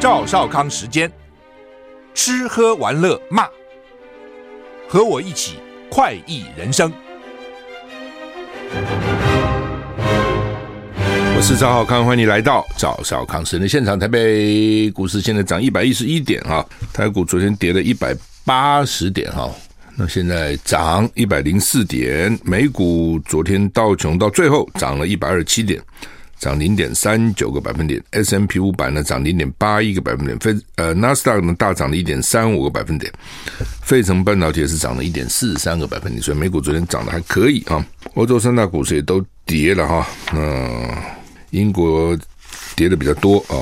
赵少康时间，吃喝玩乐骂，和我一起快意人生。我是赵少康，欢迎你来到赵少康时间的现场。台北股市现在涨一百一十一点啊，台股昨天跌了一百八十点哈，那现在涨一百零四点。美股昨天道琼到最后涨了一百二十七点。涨零点三九个百分点，S&P 五百呢涨零点八一个百分点，非呃纳斯达克呢大涨了一点三五个百分点，费城半导体也是涨了一点四三个百分点，所以美股昨天涨得还可以啊。欧洲三大股市也都跌了哈，嗯英国跌的比较多啊，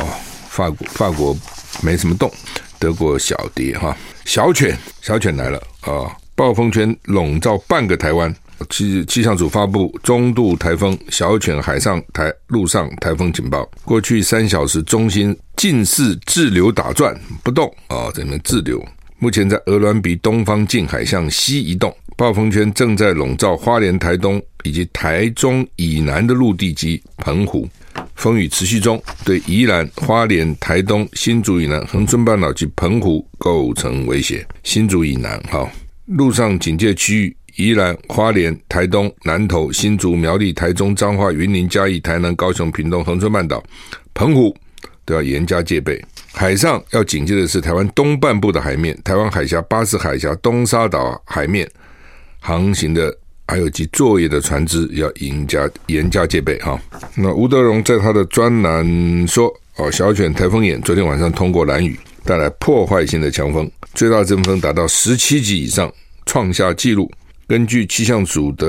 法国法国没什么动，德国小跌哈。小犬小犬来了啊，暴风圈笼罩半个台湾。气气象组发布中度台风小犬海上台陆上台风警报，过去三小时中心近似滞留打转不动啊，在那边滞留。目前在鹅銮鼻东方近海向西移动，暴风圈正在笼罩花莲、台东以及台中以南的陆地及澎湖，风雨持续中，对宜兰、花莲、台东、新竹以南、恒春半岛及澎湖构成威胁。新竹以南，哈，陆上警戒区域。宜兰、花莲、台东、南投、新竹、苗栗、台中、彰化、云林、嘉义、台南、高雄、屏东、恒春半岛、澎湖都要严加戒备。海上要警戒的是台湾东半部的海面，台湾海峡、巴士海峡、东沙岛海面航行的，还有及作业的船只要严加严加戒备。哈，那吴德荣在他的专栏说：“哦，小犬台风眼昨天晚上通过蓝雨，带来破坏性的强风，最大阵风达到十七级以上，创下纪录。”根据气象组的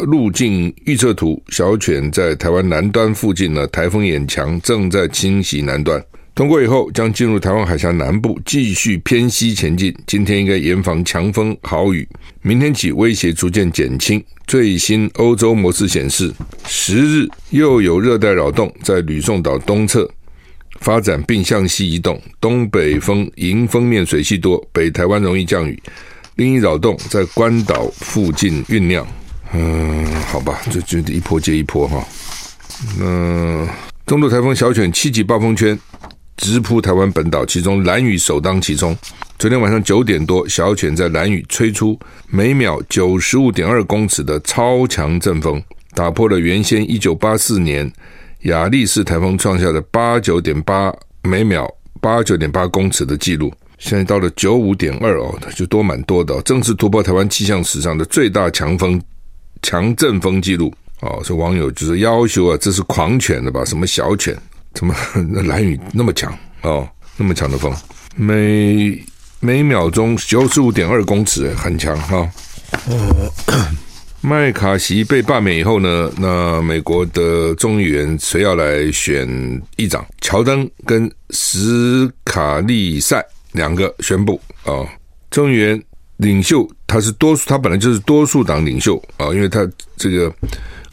路径预测图，小犬在台湾南端附近呢，台风眼墙，正在侵袭南端。通过以后，将进入台湾海峡南部，继续偏西前进。今天应该严防强风豪雨，明天起威胁逐渐减轻。最新欧洲模式显示，十日又有热带扰动在吕宋岛东侧发展，并向西移动，东北风迎风面水汽多，北台湾容易降雨。另一扰动在关岛附近酝酿，嗯，好吧，就就一波接一波哈。那中度台风小犬七级暴风圈直扑台湾本岛，其中兰屿首当其冲。昨天晚上九点多，小犬在兰屿吹出每秒九十五点二公尺的超强阵风，打破了原先一九八四年亚历士台风创下的八九点八每秒八九点八公尺的记录。现在到了九五点二哦，就多蛮多的哦，正式突破台湾气象史上的最大强风强阵风记录哦。所以网友就是要求啊，这是狂犬的吧？什么小犬？怎么 蓝雨那么强哦？那么强的风，每每秒钟九十五点二公尺，很强哈。哦，麦卡锡被罢免以后呢，那美国的众议员谁要来选议长？乔登跟史卡利塞。两个宣布啊，众议员领袖他是多数，他本来就是多数党领袖啊，因为他这个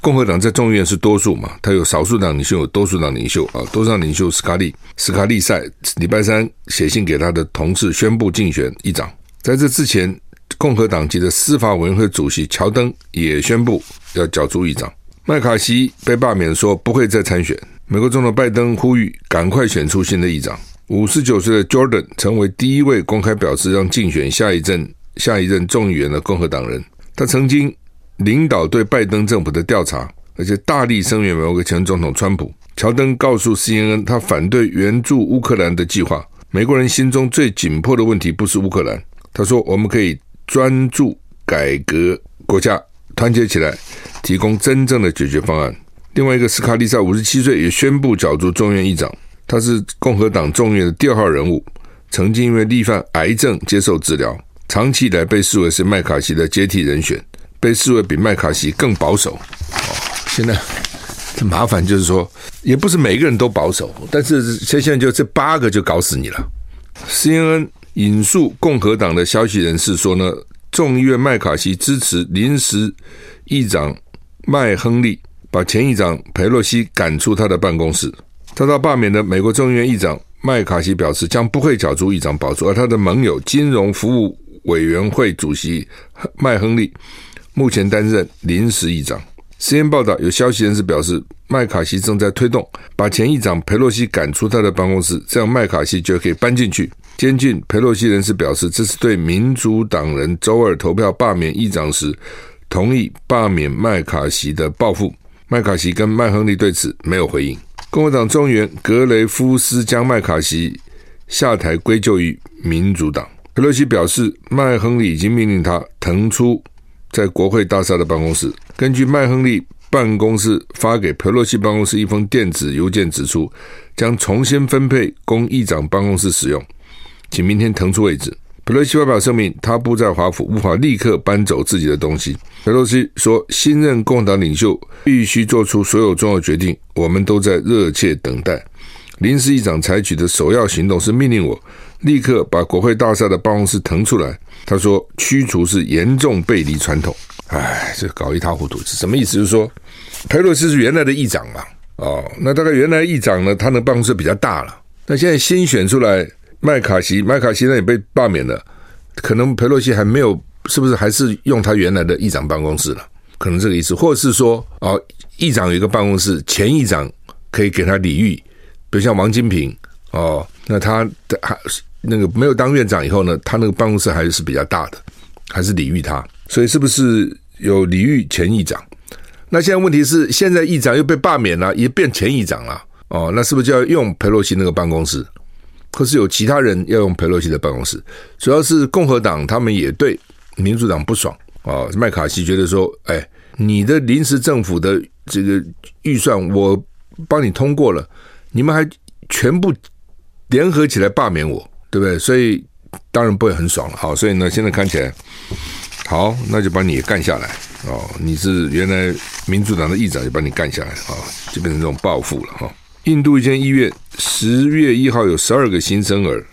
共和党在众议院是多数嘛，他有少数党领袖，有多数党领袖啊，多数党领袖斯卡利斯卡利塞礼拜三写信给他的同事宣布竞选议长，在这之前，共和党籍的司法委员会主席乔登也宣布要角逐议长，麦卡锡被罢免说不会再参选，美国总统拜登呼吁赶快选出新的议长。五十九岁的 Jordan 成为第一位公开表示让竞选下一任下一任众议员的共和党人。他曾经领导对拜登政府的调查，而且大力声援美国前总统川普。乔登告诉 CNN，他反对援助乌克兰的计划。美国人心中最紧迫的问题不是乌克兰，他说我们可以专注改革国家，团结起来，提供真正的解决方案。另外一个斯卡利萨五十七岁也宣布角逐众院议长。他是共和党众院的第二号人物，曾经因为罹患癌症接受治疗，长期以来被视为是麦卡锡的接替人选，被视为比麦卡锡更保守。哦，现在这麻烦就是说，也不是每个人都保守，但是现在就这八个就搞死你了。CNN 引述共和党的消息人士说呢，众议院麦卡锡支持临时议长麦亨利，把前议长佩洛西赶出他的办公室。遭到罢免的美国众议院议长麦卡锡表示，将不会角逐议长宝座，而他的盟友金融服务委员会主席麦亨利目前担任临时议长。Cn 报道，有消息人士表示，麦卡锡正在推动把前议长佩洛西赶出他的办公室，这样麦卡锡就可以搬进去。监禁佩洛西人士表示，这是对民主党人周二投票罢免议长时同意罢免麦卡锡的报复。麦卡锡跟麦亨利对此没有回应。共和党众议员格雷夫斯将麦卡锡下台归咎于民主党。佩洛西表示，麦亨利已经命令他腾出在国会大厦的办公室。根据麦亨利办公室发给佩洛西办公室一封电子邮件指出，将重新分配供议长办公室使用，请明天腾出位置。佩洛西发表声明，他不在华府，无法立刻搬走自己的东西。佩洛西说，新任共和党领袖必须做出所有重要决定，我们都在热切等待。临时议长采取的首要行动是命令我。立刻把国会大厦的办公室腾出来。他说：“驱除是严重背离传统。”哎，这搞一塌糊涂是什么意思？就是说，佩洛西是原来的议长嘛？哦，那大概原来议长呢，他的办公室比较大了。那现在新选出来麦卡锡，麦卡锡呢也被罢免了，可能佩洛西还没有，是不是还是用他原来的议长办公室了？可能这个意思，或者是说，哦，议长有一个办公室，前议长可以给他礼遇，比如像王金平哦，那他的还。那个没有当院长以后呢，他那个办公室还是比较大的，还是礼遇他，所以是不是有礼遇前议长？那现在问题是，现在议长又被罢免了，也变前议长了，哦，那是不是就要用裴洛西那个办公室？可是有其他人要用裴洛西的办公室，主要是共和党他们也对民主党不爽哦，麦卡锡觉得说，哎，你的临时政府的这个预算我帮你通过了，你们还全部联合起来罢免我。对不对？所以当然不会很爽了。好，所以呢，现在看起来，好，那就把你干下来哦。你是原来民主党的议长，就把你干下来啊，就变成这种报复了哈。印度一间医院十月一号有十二个新生儿，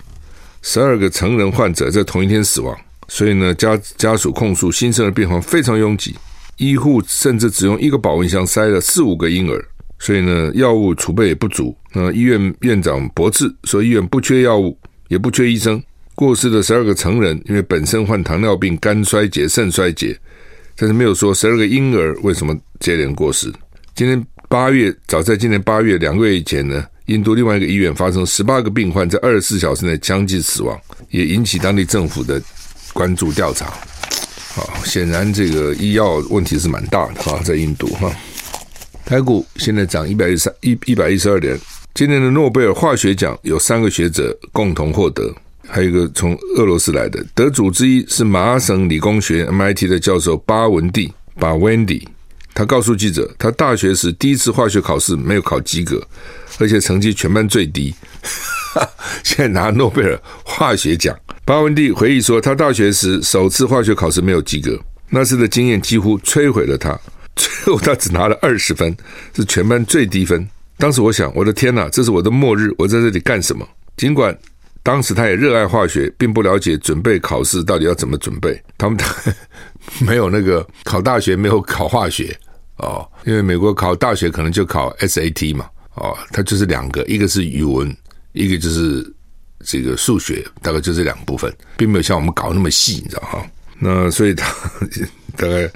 十二个成人患者在同一天死亡，所以呢，家家属控诉新生儿病房非常拥挤，医护甚至只用一个保温箱塞了四五个婴儿，所以呢，药物储备也不足。那医院院长驳斥说，医院不缺药物。也不缺医生。过世的十二个成人，因为本身患糖尿病、肝衰竭、肾衰竭，但是没有说十二个婴儿为什么接连过世。今年八月，早在今年八月两个月以前呢，印度另外一个医院发生十八个病患在二十四小时内相继死亡，也引起当地政府的关注调查。啊，显然这个医药问题是蛮大的哈，在印度哈。台股现在涨一百一十三一一百一十二点。今年的诺贝尔化学奖有三个学者共同获得，还有一个从俄罗斯来的得主之一是麻省理工学院 MIT 的教授巴文蒂巴温迪。他告诉记者，他大学时第一次化学考试没有考及格，而且成绩全班最低。现在拿诺贝尔化学奖，巴文蒂回忆说，他大学时首次化学考试没有及格，那次的经验几乎摧毁了他。最后他只拿了二十分，是全班最低分。当时我想，我的天哪，这是我的末日！我在这里干什么？尽管当时他也热爱化学，并不了解准备考试到底要怎么准备。他们 没有那个考大学，没有考化学哦，因为美国考大学可能就考 SAT 嘛，哦，它就是两个，一个是语文，一个就是这个数学，大概就这两部分，并没有像我们搞那么细，你知道哈？那所以他 大概，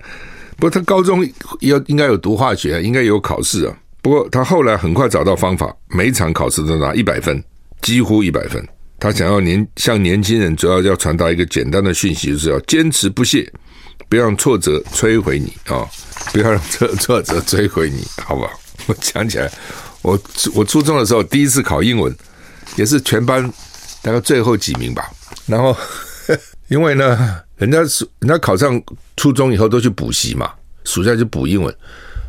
不过他高中要应该有读化学，应该有考试啊。不过他后来很快找到方法，每场考试都拿一百分，几乎一百分。他想要年向年轻人，主要要传达一个简单的讯息，就是要坚持不懈，不要让挫折摧毁你啊、哦！不要让挫挫折摧毁你，好不好？我讲起来，我我初中的时候第一次考英文，也是全班大概最后几名吧。然后 因为呢，人家人家考上初中以后都去补习嘛，暑假就补英文，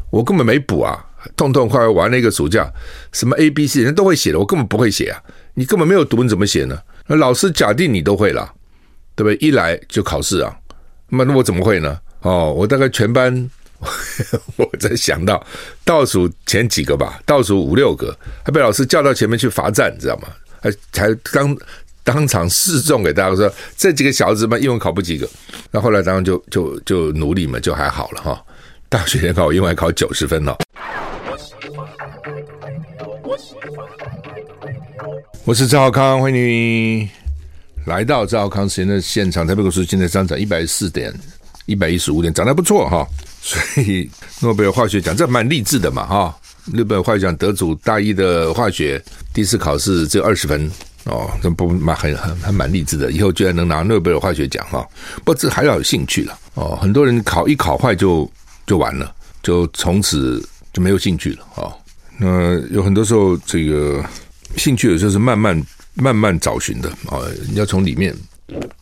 我根本没补啊。痛痛快快玩了一个暑假，什么 A B C 人都会写的，我根本不会写啊！你根本没有读，你怎么写呢？那老师假定你都会了，对不对？一来就考试啊，那那我怎么会呢？哦，我大概全班，我在想到倒数前几个吧，倒数五六个，还被老师叫到前面去罚站，你知道吗？还还当当场示众给大家说，这几个小子嘛，英文考不及格。那后来当然就就就努力嘛，就还好了哈。大学联考英文考九十分了。我是赵康，欢迎你来到赵康时间的现场。台北股市现在上涨一百四点，一百一十五点，涨得不错哈。所以诺贝尔化学奖这蛮励志的嘛，哈。诺贝尔化学奖得主大一的化学第一次考试只有二十分哦，这不蛮很很还蛮励志的，以后居然能拿诺贝尔化学奖哈。不这还要有兴趣了哦，很多人考一考坏就就完了，就从此就没有兴趣了哦。那有很多时候这个兴趣有时候是慢慢慢慢找寻的啊，你要从里面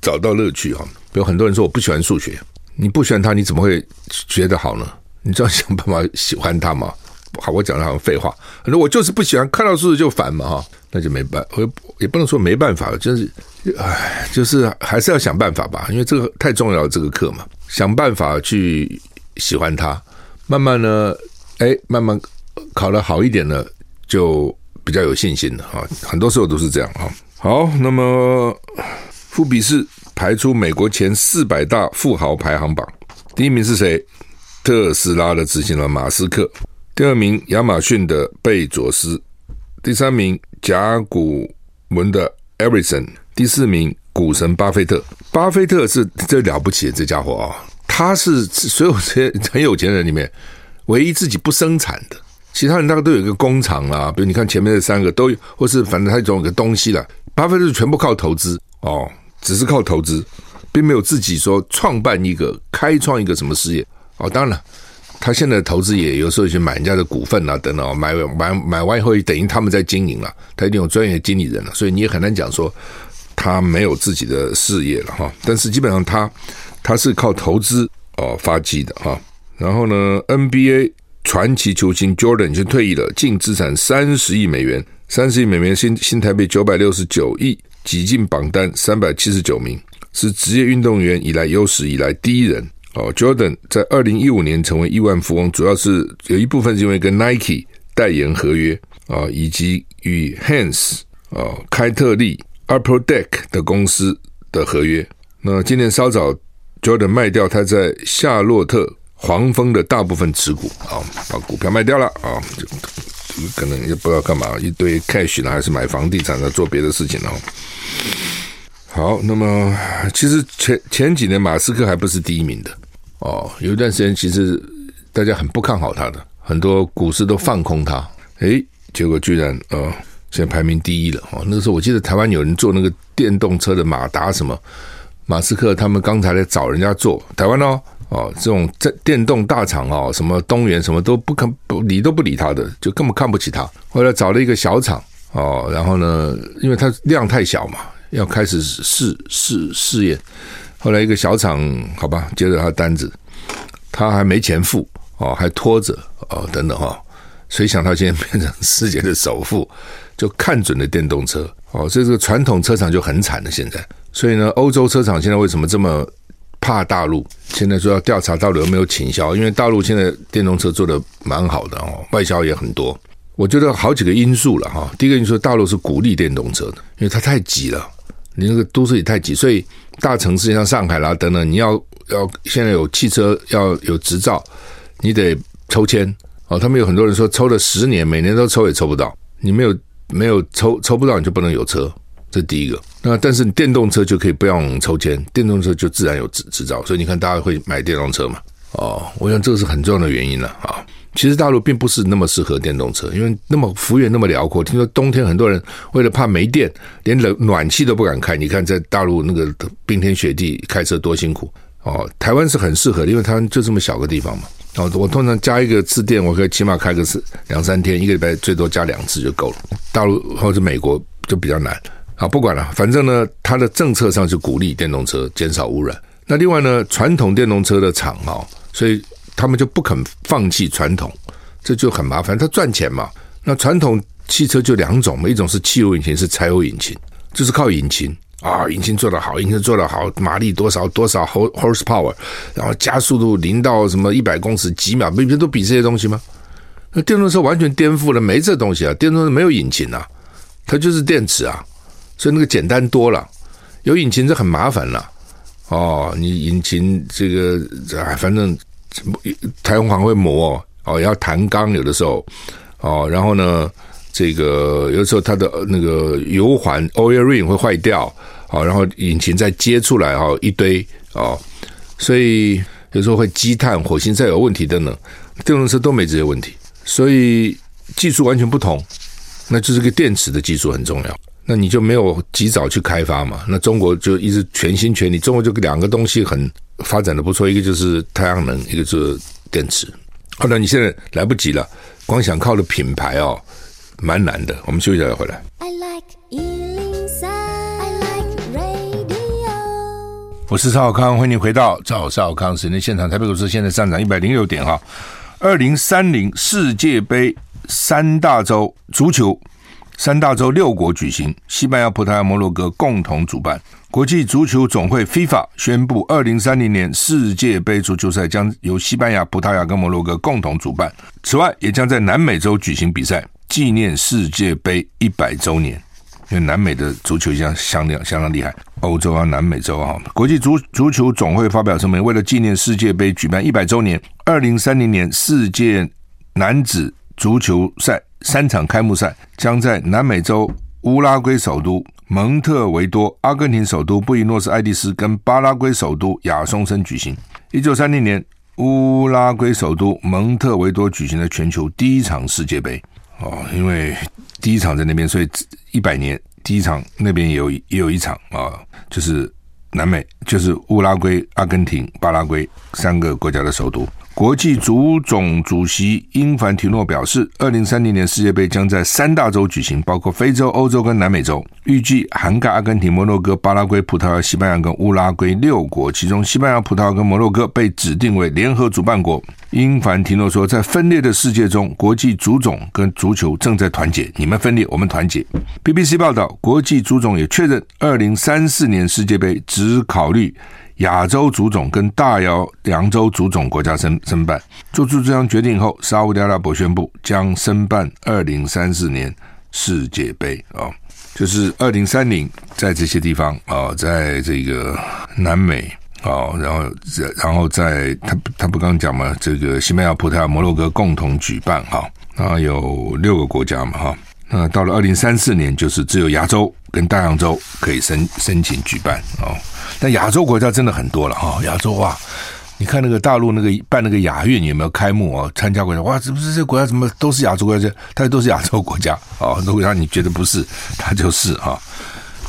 找到乐趣啊。比如很多人说我不喜欢数学，你不喜欢它，你怎么会学得好呢？你就要想办法喜欢它嘛？好，我讲的好废话。反正我就是不喜欢看到数字就烦嘛，哈，那就没办，我也不能说没办法，就是，唉，就是还是要想办法吧，因为这个太重要了，这个课嘛，想办法去喜欢它，慢慢呢，哎，慢慢考得好一点了，就比较有信心了啊。很多时候都是这样啊。好，那么富比士排出美国前四百大富豪排行榜，第一名是谁？特斯拉的执行了马斯克。第二名，亚马逊的贝佐斯；第三名，甲骨文的艾瑞森；第四名，股神巴菲特。巴菲特是最了不起的这家伙啊！他是所有这些很有钱人里面唯一自己不生产的，其他人大概都有一个工厂啊。比如你看前面这三个都有，或是反正他总有个东西了。巴菲特全部靠投资哦，只是靠投资，并没有自己说创办一个、开创一个什么事业哦。当然了。他现在投资也有时候去买人家的股份啊，等等，买买买完以后，等于他们在经营了，他一定有专业的经理人了，所以你也很难讲说他没有自己的事业了哈。但是基本上他他是靠投资哦发迹的哈。然后呢，NBA 传奇球星 Jordan 已经退役了，净资产三十亿美元，三十亿美元新新台币九百六十九亿，挤进榜单三百七十九名，是职业运动员以来有史以来第一人。哦，Jordan 在二零一五年成为亿万富翁，主要是有一部分是因为跟 Nike 代言合约啊，以及与 Hans 啊开特利 Upper Deck 的公司的合约。那今年稍早，Jordan 卖掉他在夏洛特黄蜂的大部分持股啊，把股票卖掉了啊，就可能也不知道干嘛，一堆 cash 呢，还是买房地产呢，做别的事情呢。好，那么其实前前几年马斯克还不是第一名的哦，有一段时间其实大家很不看好他的，很多股市都放空他，诶，结果居然呃现在排名第一了哦。那个时候我记得台湾有人做那个电动车的马达什么，马斯克他们刚才来找人家做台湾哦哦，这种在电动大厂哦，什么东元什么都不肯不理都不理他的，就根本看不起他。后来找了一个小厂哦，然后呢，因为它量太小嘛。要开始试试试验，后来一个小厂，好吧，接着他的单子，他还没钱付哦，还拖着哦，等等哈、哦，谁想到现在变成世界的首富，就看准了电动车哦，所以这个传统车厂就很惨了。现在，所以呢，欧洲车厂现在为什么这么怕大陆？现在说要调查到底有没有倾销，因为大陆现在电动车做的蛮好的哦，外销也很多。我觉得好几个因素了哈，第一个因素，大陆是鼓励电动车的，因为它太挤了。你那个都市里太挤，所以大城市像上海啦等等，你要要现在有汽车要有执照，你得抽签哦。他们有很多人说抽了十年，每年都抽也抽不到。你没有没有抽抽不到，你就不能有车，这第一个。那但是你电动车就可以不用抽签，电动车就自然有执执照。所以你看大家会买电动车嘛？哦，我想这个是很重要的原因了啊。其实大陆并不是那么适合电动车，因为那么幅员那么辽阔。听说冬天很多人为了怕没电，连冷暖气都不敢开。你看在大陆那个冰天雪地开车多辛苦哦。台湾是很适合的，因为它就这么小个地方嘛。哦，我通常加一个次电，我可以起码开个是两三天，一个礼拜最多加两次就够了。大陆或者美国就比较难。好，不管了，反正呢，它的政策上是鼓励电动车，减少污染。那另外呢，传统电动车的厂哦，所以。他们就不肯放弃传统，这就很麻烦。它赚钱嘛，那传统汽车就两种嘛，一种是汽油引擎，是柴油引擎，就是靠引擎啊，引擎做得好，引擎做得好，马力多少多少 horsepower，然后加速度零到什么一百公尺几秒，不都比这些东西吗？那电动车完全颠覆了，没这东西啊，电动车没有引擎啊，它就是电池啊，所以那个简单多了，有引擎就很麻烦了。哦，你引擎这个啊，反正。台湾会磨哦，要弹钢有的时候哦，然后呢，这个有的时候它的那个油环 oil ring 会坏掉，好，然后引擎再接出来哦，一堆哦，所以有时候会积碳、火星再有问题等等，电动车都没这些问题，所以技术完全不同，那就是个电池的技术很重要。那你就没有及早去开发嘛？那中国就一直全心全力，中国就两个东西很发展的不错，一个就是太阳能，一个就是电池。后来你现在来不及了，光想靠的品牌哦，蛮难的。我们休息一下再回来。I like 103, I like radio。我是赵少康，欢迎你回到赵少康时间现场。台北股市现在上涨一百零六点哈。二零三零世界杯三大洲足球。三大洲六国举行，西班牙、葡萄牙、摩洛哥共同主办。国际足球总会 FIFA 宣布，二零三零年世界杯足球赛将由西班牙、葡萄牙跟摩洛哥共同主办。此外，也将在南美洲举行比赛，纪念世界杯一百周年。因为南美的足球一样相当相当厉害，欧洲啊、南美洲啊。国际足足球总会发表声明，为了纪念世界杯举办一百周年，二零三零年世界男子足球赛。三场开幕赛将在南美洲乌拉圭首都蒙特维多、阿根廷首都布宜诺斯艾利斯跟巴拉圭首都亚松森举行。一九三零年，乌拉圭首都蒙特维多举行了全球第一场世界杯。哦，因为第一场在那边，所以一百年第一场那边也有也有一场啊，就是南美，就是乌拉圭、阿根廷、巴拉圭三个国家的首都。国际足总主席英凡提诺表示，二零三零年世界杯将在三大洲举行，包括非洲、欧洲跟南美洲，预计涵盖阿根廷、摩洛哥、巴拉圭、葡萄牙、西班牙跟乌拉圭六国，其中西班牙、葡萄牙跟摩洛哥被指定为联合主办国。英凡提诺说，在分裂的世界中，国际足总跟足球正在团结，你们分裂，我们团结。BBC 报道，国际足总也确认，二零三四年世界杯只考虑。亚洲足总跟大洋洲足总国家申申办，做出这项决定后，沙乌地阿拉伯宣布将申办二零三四年世界杯啊、就是二零三零在这些地方啊、在这个南美啊、哦，然后然后在他他不刚讲嘛，这个西班牙、葡萄牙、摩洛哥共同举办哈，啊有六个国家嘛哈，那到了二零三四年，就是只有亚洲跟大洋洲可以申申请举办啊。但亚洲国家真的很多了哈，亚洲哇，你看那个大陆那个办那个亚运有没有开幕啊？参加国家哇，这不是这国家怎么都是亚洲国家？它都是亚洲国家啊，很多国家你觉得不是，它就是哈，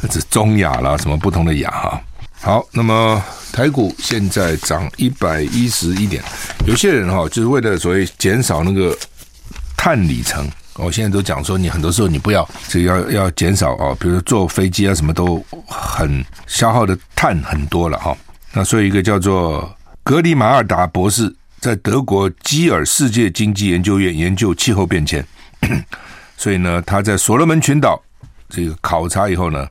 这中亚啦，什么不同的亚哈。好，那么台股现在涨一百一十一点，有些人哈就是为了所谓减少那个碳里程。我现在都讲说，你很多时候你不要这个要要减少哦，比如说坐飞机啊，什么都很消耗的碳很多了哈。那所以一个叫做格里马尔达博士在德国基尔世界经济研究院研究气候变迁，所以呢，他在所罗门群岛这个考察以后呢，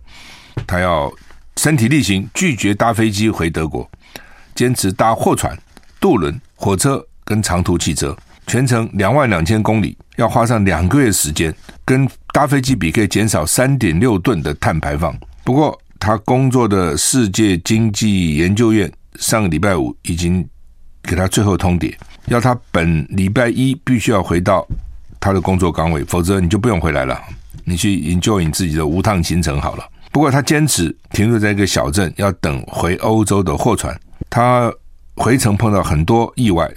他要身体力行，拒绝搭飞机回德国，坚持搭货船、渡轮、火车跟长途汽车。全程两万两千公里，要花上两个月时间，跟搭飞机比，可以减少三点六吨的碳排放。不过，他工作的世界经济研究院上个礼拜五已经给他最后通牒，要他本礼拜一必须要回到他的工作岗位，否则你就不用回来了，你去营救你自己的无碳行程好了。不过，他坚持停留在一个小镇，要等回欧洲的货船。他回程碰到很多意外。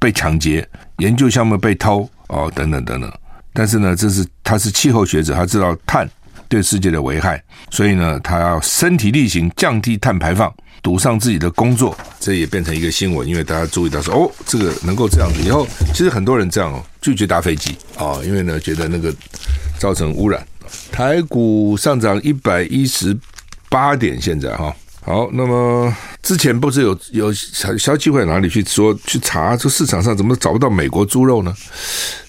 被抢劫、研究项目被偷哦，等等等等。但是呢，这是他是气候学者，他知道碳对世界的危害，所以呢，他要身体力行降低碳排放，堵上自己的工作。这也变成一个新闻，因为大家注意到说，哦，这个能够这样子。以后其实很多人这样哦，拒绝搭飞机哦，因为呢，觉得那个造成污染。台股上涨一百一十八点，现在哈。好，那么之前不是有有消消息会哪里去说去查，这市场上怎么找不到美国猪肉呢？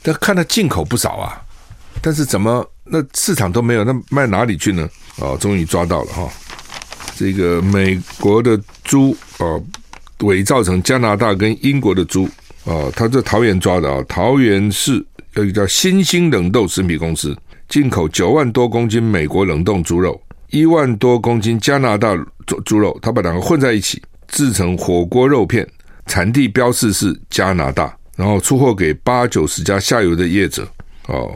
但看它进口不少啊，但是怎么那市场都没有，那卖哪里去呢？哦，终于抓到了哈，这个美国的猪哦，伪造成加拿大跟英国的猪啊，他在桃园抓的啊，桃园市有一个叫新兴冷冻食品公司进口九万多公斤美国冷冻猪肉。一万多公斤加拿大猪猪肉，他把两个混在一起制成火锅肉片，产地标示是加拿大，然后出货给八九十家下游的业者。哦，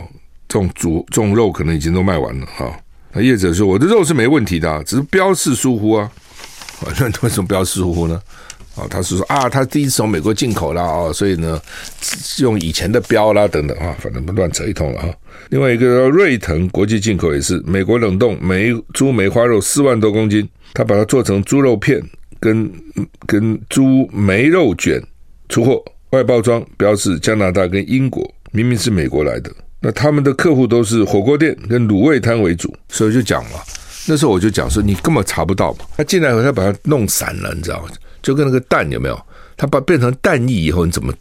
这种猪这种肉可能已经都卖完了哈。那业者说，我的肉是没问题的，只是标示疏忽啊。那为什么标示疏忽呢？啊，他是说啊，他第一次从美国进口啦，哦，所以呢，用以前的标啦等等啊，反正乱扯一通了哈。另外一个瑞腾国际进口也是美国冷冻梅猪梅花肉四万多公斤，他把它做成猪肉片跟跟猪梅肉卷出货，外包装标示加拿大跟英国，明明是美国来的。那他们的客户都是火锅店跟卤味摊为主，所以就讲了，那时候我就讲说，你根本查不到嘛，他进来后他把它弄散了，你知道吗？就跟那个蛋有没有？它把变成蛋液以后，你怎么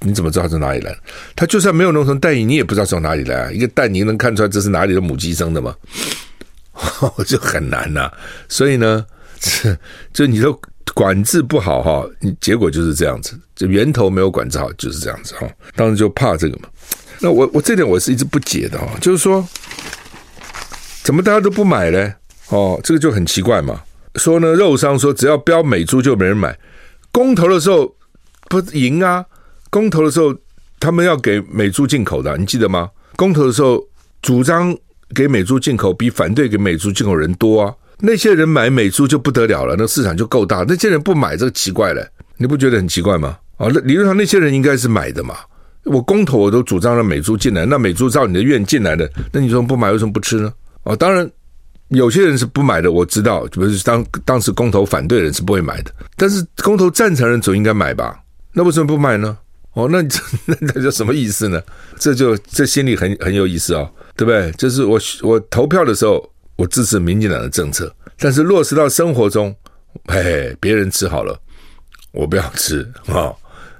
你怎么知道它从哪里来？它就算没有弄成蛋液，你也不知道从哪里来啊！一个蛋你能看出来这是哪里的母鸡生的吗？就很难呐、所以呢，这就你说管制不好哈，你结果就是这样子，就源头没有管制好就是这样子哈。当时就怕这个嘛。那我我这点我是一直不解的哈，就是说怎么大家都不买呢？哦，这个就很奇怪嘛。说呢，肉商说只要标美猪就没人买。公投的时候不赢啊？公投的时候他们要给美猪进口的，你记得吗？公投的时候主张给美猪进口比反对给美猪进口人多啊。那些人买美猪就不得了了，那市场就够大。那些人不买，这个奇怪了，你不觉得很奇怪吗？啊，那理论上那些人应该是买的嘛。我公投我都主张让美猪进来，那美猪照你的愿进来的，那你说不买为什么不吃呢？哦，当然。有些人是不买的，我知道，比如当当时公投反对的人是不会买的，但是公投赞成人总应该买吧？那为什么不买呢？哦，那那那叫什么意思呢？这就这心里很很有意思哦，对不对？就是我我投票的时候，我支持民进党的政策，但是落实到生活中，嘿嘿，别人吃好了，我不要吃啊，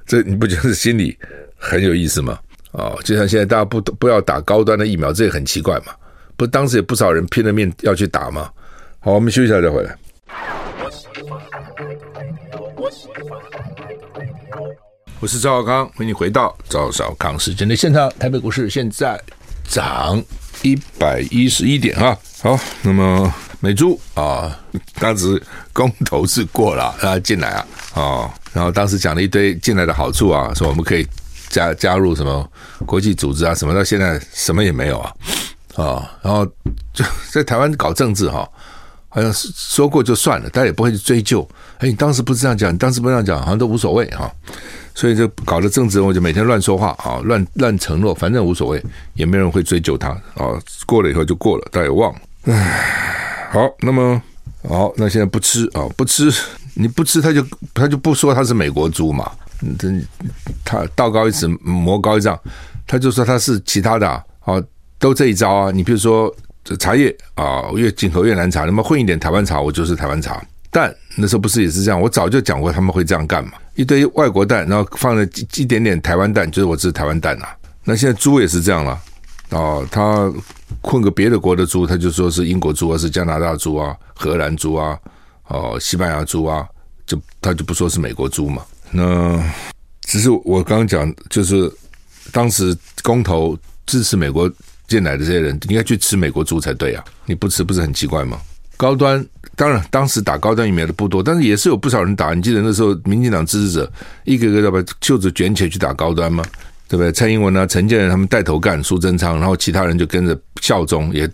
这你不觉得心里很有意思吗？哦，就像现在大家不不要打高端的疫苗，这也很奇怪嘛。不，当时也不少人拼了命要去打吗？好，我们休息一下再回来。我是赵少康，欢迎回到赵少康时间的现场。台北股市现在涨一百一十一点啊。好，那么美猪啊，当时公投是过了，让他进来啊，哦，然后当时讲了一堆进来的好处啊，说我们可以加加入什么国际组织啊，什么到现在什么也没有啊。啊、然后就在台湾搞政治哈，好像是说过就算了，大家也不会去追究。哎，你当时不是这样讲，你当时不是这样讲，好像都无所谓哈。所以就搞了政治，我就每天乱说话啊，乱乱承诺，反正无所谓，也没人会追究他啊。过了以后就过了，大家也忘了。唉，好，那么好，那现在不吃啊，不吃，你不吃他就他就不说他是美国猪嘛，这他道高一尺，魔高一丈，他就说他是其他的啊。都这一招啊！你比如说这茶叶啊，越进口越南茶，那么混一点台湾茶，我就是台湾茶。蛋那时候不是也是这样？我早就讲过他们会这样干嘛？一堆外国蛋，然后放了一点点台湾蛋，就是我是台湾蛋啊。那现在猪也是这样了哦，他混个别的国的猪，他就说是英国猪啊，是加拿大猪啊，荷兰猪啊，哦，西班牙猪啊，就他就不说是美国猪嘛。那只是我刚刚讲，就是当时公投支持美国。进来的这些人应该去吃美国猪才对啊！你不吃不是很奇怪吗？高端当然当时打高端疫苗的不多，但是也是有不少人打。你记得那时候民进党支持者一个个要把袖子卷起来去打高端吗？对不对？蔡英文啊、陈建仁他们带头干，苏贞昌，然后其他人就跟着效忠，也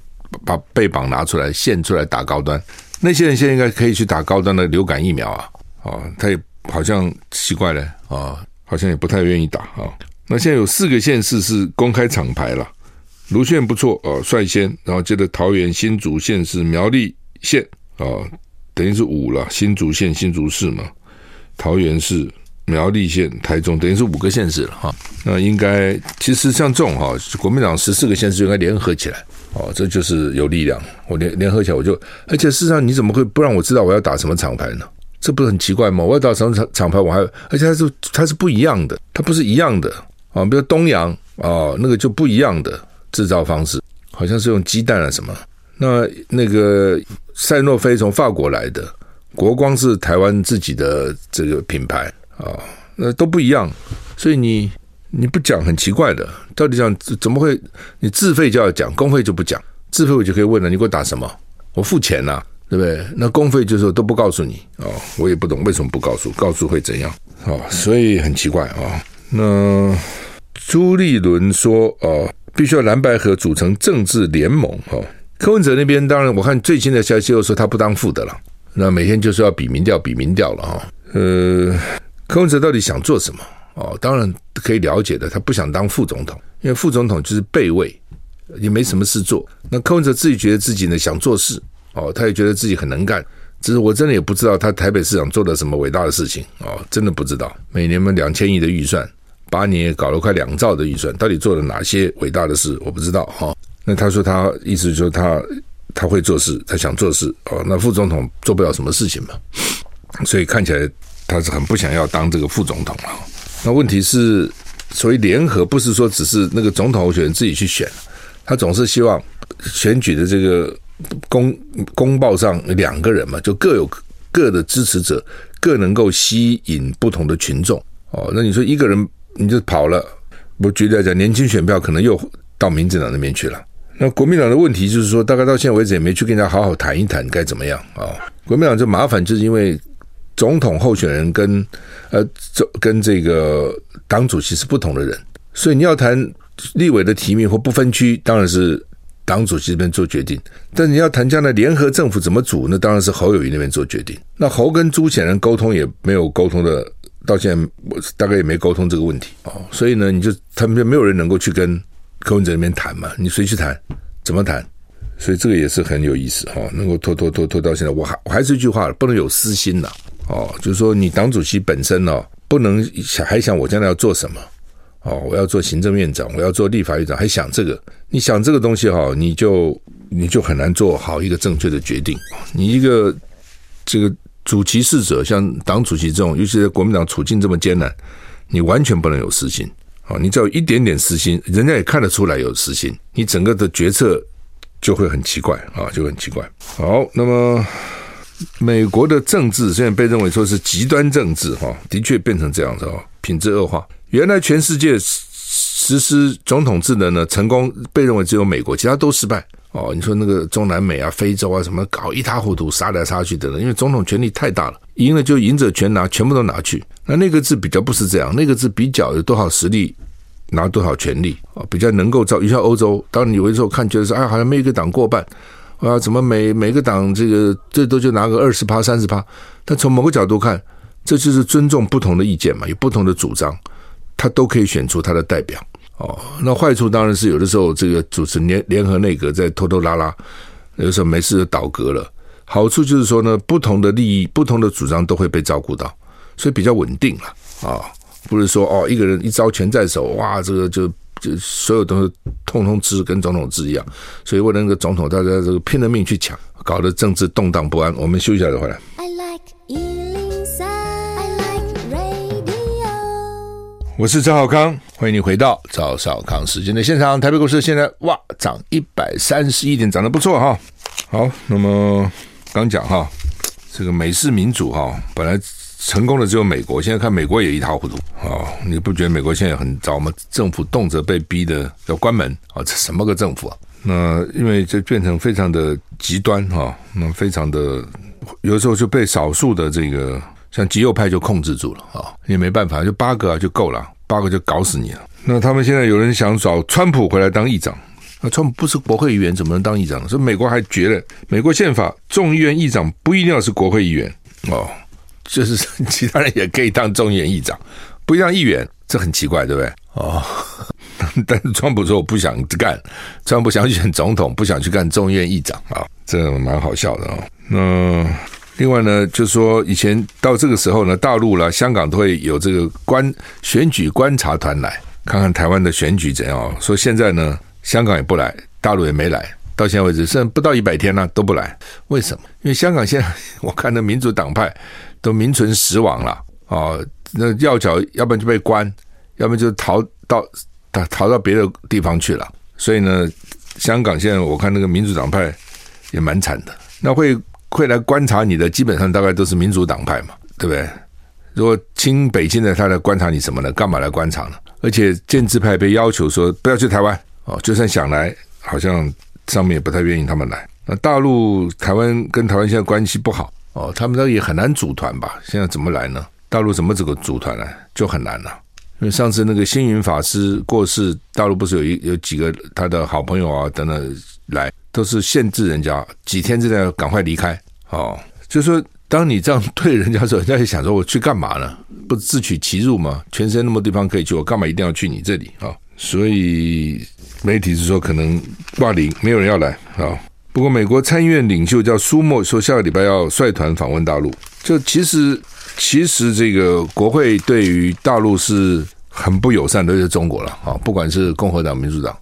把背膀拿出来献出来打高端。那些人现在应该可以去打高端的流感疫苗啊！哦，他也好像奇怪了啊，好像也不太愿意打啊。那现在有四个县市是公开厂牌了。芦县不错啊，率先，然后接着桃园、新竹县是苗栗县啊，等于是五了。新竹县、新竹市嘛，桃园市、苗栗县、台中，等于是五个县市了哈。那应该其实像这种哈，国民党十四个县市应该联合起来哦，这就是有力量。我联联合起来，我就而且事实上，你怎么会不让我知道我要打什么厂牌呢？这不是很奇怪吗？我要打什么厂厂牌，我还而且它是它是不一样的，它不是一样的啊。比如东洋啊，那个就不一样的。制造方式好像是用鸡蛋啊什么，那那个赛诺菲从法国来的，国光是台湾自己的这个品牌啊，那都不一样，所以你你不讲很奇怪的，到底讲怎么会？你自费就要讲，公费就不讲，自费我就可以问了，你给我打什么？我付钱呐、啊，对不对？那公费就是都不告诉你啊，我也不懂为什么不告诉，告诉会怎样啊？所以很奇怪啊。那朱立伦说啊。必须要蓝白合组成政治联盟哦。柯文哲那边当然，我看最新的消息又说他不当副的了，那每天就是要比民调，比民调了哈。呃，柯文哲到底想做什么？哦，当然可以了解的，他不想当副总统，因为副总统就是备位，也没什么事做。那柯文哲自己觉得自己呢想做事，哦，他也觉得自己很能干。只是我真的也不知道他台北市长做了什么伟大的事情哦，真的不知道。每年嘛两千亿的预算，八年搞了快两兆的预算，到底做了哪些伟大的事？我不知道哈、那他说他意思就是说他他会做事，他想做事哦。那副总统做不了什么事情嘛，所以看起来他是很不想要当这个副总统了。那问题是，所谓联合不是说只是那个总统候选人自己去选，他总是希望选举的这个公公报上两个人嘛，就各有各的支持者，各能够吸引不同的群众。哦，那你说一个人你就跑了，我举例来讲，年轻选票可能又到民进党那边去了。那国民党的问题就是说，大概到现在为止也没去跟人家好好谈一谈该怎么样啊？国民党就麻烦，就是因为。总统候选人跟呃，这跟这个党主席是不同的人，所以你要谈立委的提名或不分区，当然是党主席这边做决定。但你要谈将来联合政府怎么组，那当然是侯友谊那边做决定。那侯跟朱显然沟通也没有沟通的，到现在我大概也没沟通这个问题哦。所以呢，你就他们就没有人能够去跟柯文哲那边谈嘛？你谁去谈？怎么谈？所以这个也是很有意思哈，能够拖拖拖拖到现在，我还我还是一句话，不能有私心呐。哦，就是说你党主席本身呢、不能想还想我将来要做什么？哦，我要做行政院长，我要做立法院长，还想这个？你想这个东西哈、哦，你就你就很难做好一个正确的决定。你一个这个主其事者，像党主席这种，尤其是国民党处境这么艰难，你完全不能有私心。啊，你只要一点点私心，人家也看得出来有私心，你整个的决策就会很奇怪啊，就很奇怪。好，那么。美国的政治现在被认为说是极端政治，哈，的确变成这样子哦，品质恶化。原来全世界实施总统制的呢，成功被认为只有美国，其他都失败哦。你说那个中南美啊、非洲啊什么，搞一塌糊涂，杀来杀去的，因为总统权力太大了，赢了就赢者全拿，全部都拿去。那那个字比较不是这样，那个字比较有多少实力拿多少权力啊，比较能够造。就像欧洲，当你有的时候看觉得说，哎，好像没一个党过半。啊，怎么每每个党这个最多就拿个二十趴、三十趴？但从某个角度看，这就是尊重不同的意见嘛，有不同的主张，他都可以选出他的代表。哦，那坏处当然是有的时候这个主持联联合内阁在拖拖拉拉，有时候没事就倒戈了。好处就是说呢，不同的利益、不同的主张都会被照顾到，所以比较稳定了啊，不是说哦一个人一招权在手，哇，这个就。就所有东西通通吃，跟总统制一样，所以为了那个总统，大家这个拼了命去抢，搞得政治动荡不安。我们休息一下再回来。I like 我是赵少康，欢迎你回到赵少康时间的现场。台北股市现在哇涨一百三十一点，涨得不错哈。好，那么刚讲哈，这个美式民主哈，本来。成功的只有美国，现在看美国也一塌糊涂啊！你不觉得美国现在很糟吗？政府动辄被逼的要关门啊！这什么个政府啊？那因为就变成非常的极端哈，那非常的有时候就被少数的这个像极右派就控制住了啊！也没办法，就八个啊就够了，八个就搞死你了。那他们现在有人想找川普回来当议长，那川普不是国会议员，怎么能当议长？所以美国还觉得美国宪法众议院议长不一定要是国会议员哦。就是 其他人也可以当众议院议长，不一样议员，这很奇怪，对不对？哦，但是川普说我不想干，川普想选总统，不想去干众议院议长啊，这蛮好笑的、哦。那另外呢，就是说以前到这个时候呢，大陆啦、香港都会有这个观选举观察团来看看台湾的选举怎样。说现在呢，香港也不来，大陆也没来，到现在为止剩不到一百天了都不来，为什么？因为香港现在我看那民主党派。都名存实亡了啊！那要角要不然就被关，要不然就逃到逃逃到别的地方去了。所以呢，香港现在我看那个民主党派也蛮惨的。那会会来观察你的，基本上大概都是民主党派嘛，对不对？如果亲北京的，他来观察你什么呢？干嘛来观察呢？而且建制派被要求说不要去台湾哦，就算想来，好像上面也不太愿意他们来。那大陆台湾跟台湾现在关系不好。哦，他们那也很难组团吧？现在怎么来呢？大陆怎么这个组团呢？就很难了。因为上次那个星云法师过世，大陆不是有一有几个他的好朋友啊等等，都是限制人家几天之内要赶快离开。哦，就说当你这样对人家说，人家就想说：“我去干嘛呢？不自取其辱吗？全世界那么地方可以去，我干嘛一定要去你这里啊？”所以媒体是说可能挂零，没有人要来啊。不过美国参议院领袖叫苏默说，下个礼拜要率团访问大陆。就其实其实这个国会对于大陆是很不友善的，就是中国了啊，不管是共和党、民主党，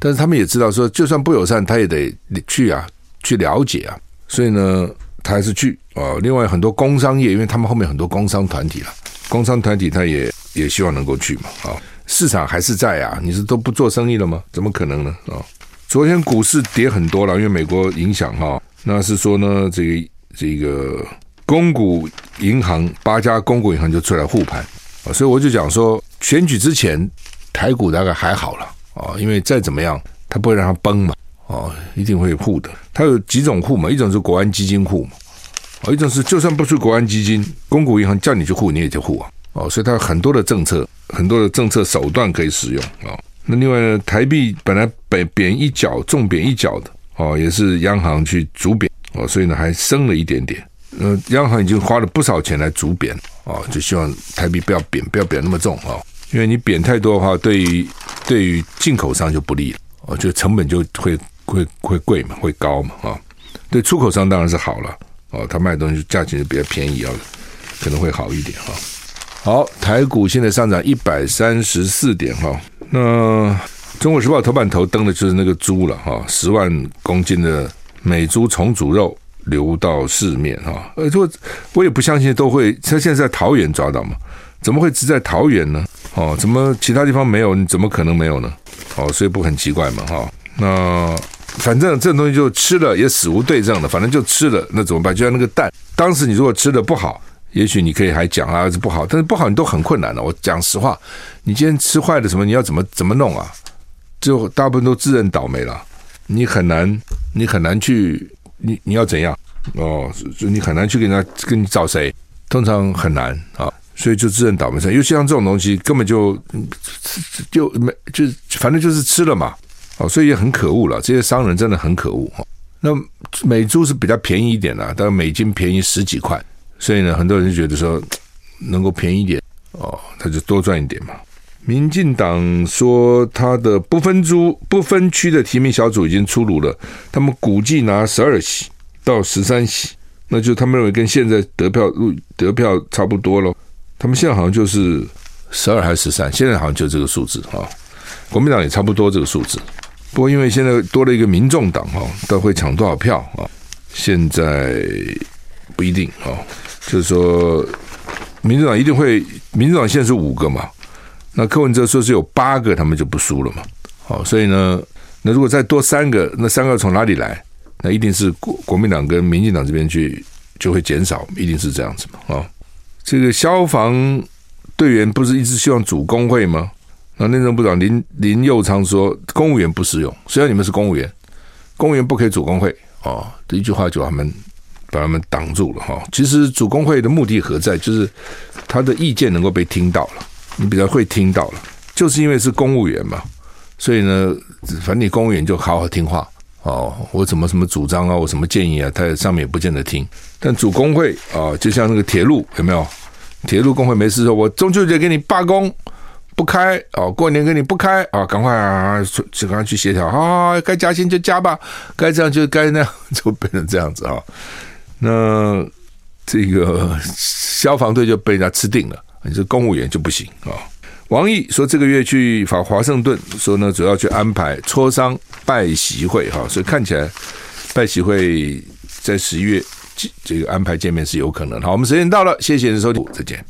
但是他们也知道说，就算不友善，他也得去啊，去了解啊。所以呢，他还是去啊。另外很多工商业，因为他们后面很多工商团体了，工商团体他也也希望能够去嘛啊。市场还是在啊，你是都不做生意了吗？怎么可能呢啊？昨天股市跌很多了，因为美国影响哈。那是说呢，这个这个公股银行八家公股银行就出来护盘啊，所以我就讲说，选举之前台股大概还好了啊，因为再怎么样，它不会让它崩嘛，哦，一定会护的。它有几种护嘛，一种是国安基金护嘛，哦，一种是就算不是国安基金，公股银行叫你去护，你也就护啊，哦，所以它有很多的政策，很多的政策手段可以使用啊。那另外呢，台币本来贬贬一角，重贬一角的哦，也是央行去逐贬哦，所以呢还升了一点点。呃，央行已经花了不少钱来逐贬哦，就希望台币不要贬，不要贬那么重哦，因为你贬太多的话，对于对于进口商就不利了哦，就成本就会会会贵嘛，会高嘛啊。对出口商当然是好了哦，他卖东西价钱就比较便宜啊，可能会好一点哈。好，台股现在上涨一百三十四点哈。那《中国时报》头版头登的就是那个猪了哈，十万公斤的美猪重组肉流到市面哈。呃，我我也不相信都会，他现在在桃园抓到嘛？怎么会只在桃园呢？哦，怎么其他地方没有？你怎么可能没有呢？哦，所以不很奇怪嘛哈。那反正这种东西就吃了也死无对证的，反正就吃了，那怎么办？就像那个蛋，当时你如果吃的不好。也许你可以还讲啊，是不好，但是不好你都很困难的。我讲实话，你今天吃坏了什么，你要怎么怎么弄啊？就大部分都自认倒霉了，你很难，你很难去，你你要怎样？哦，就你很难去跟人家跟你找谁，通常很难啊，所以就自认倒霉噻。尤其像这种东西，根本就就没就反正就是吃了嘛，哦，所以也很可恶了。这些商人真的很可恶。那美猪是比较便宜一点的，大概每斤便宜十几块。所以呢，很多人就觉得说能够便宜一点哦，他就多赚一点嘛。民进党说他的不分猪不分区的提名小组已经出炉了，他们估计拿十二席到十三席，那就他们认为跟现在得票入得票差不多咯。他们现在好像就是十二还是十三，现在好像就这个数字啊。国民党也差不多这个数字，不过因为现在多了一个民众党哈，都会抢多少票啊？现在不一定啊。就是说，民主党一定会，民主党现在是五个嘛，那柯文哲说是有八个，他们就不输了嘛。好，所以呢，那如果再多三个，那三个从哪里来？那一定是国国民党跟民进党这边去就会减少，一定是这样子嘛。啊，这个消防队员不是一直希望组工会吗？那内政部长林林佑昌说，公务员不适用，虽然你们是公务员，公务员不可以组工会啊。这一句话就把他们。把他们挡住了哈。其实组工会的目的何在？就是他的意见能够被听到了，你比较会听到了，就是因为是公务员嘛，所以呢，反正你公务员就好好听话哦。我怎么什么主张啊，我什么建议啊，他上面也不见得听。但主工会啊，就像那个铁路有没有？铁路工会没事说，我中秋节给你罢工不开哦，过年给你不开啊，赶快啊，就赶快去协调啊，该加薪就加吧，该这样就该那样，就变成这样子啊。那这个消防队就被人家吃定了，你是公务员就不行啊！王毅说这个月去访华盛顿，说呢主要去安排磋商拜习会哈，所以看起来拜习会在十一月这个安排见面是有可能。好，我们时间到了，谢谢您收听，再见。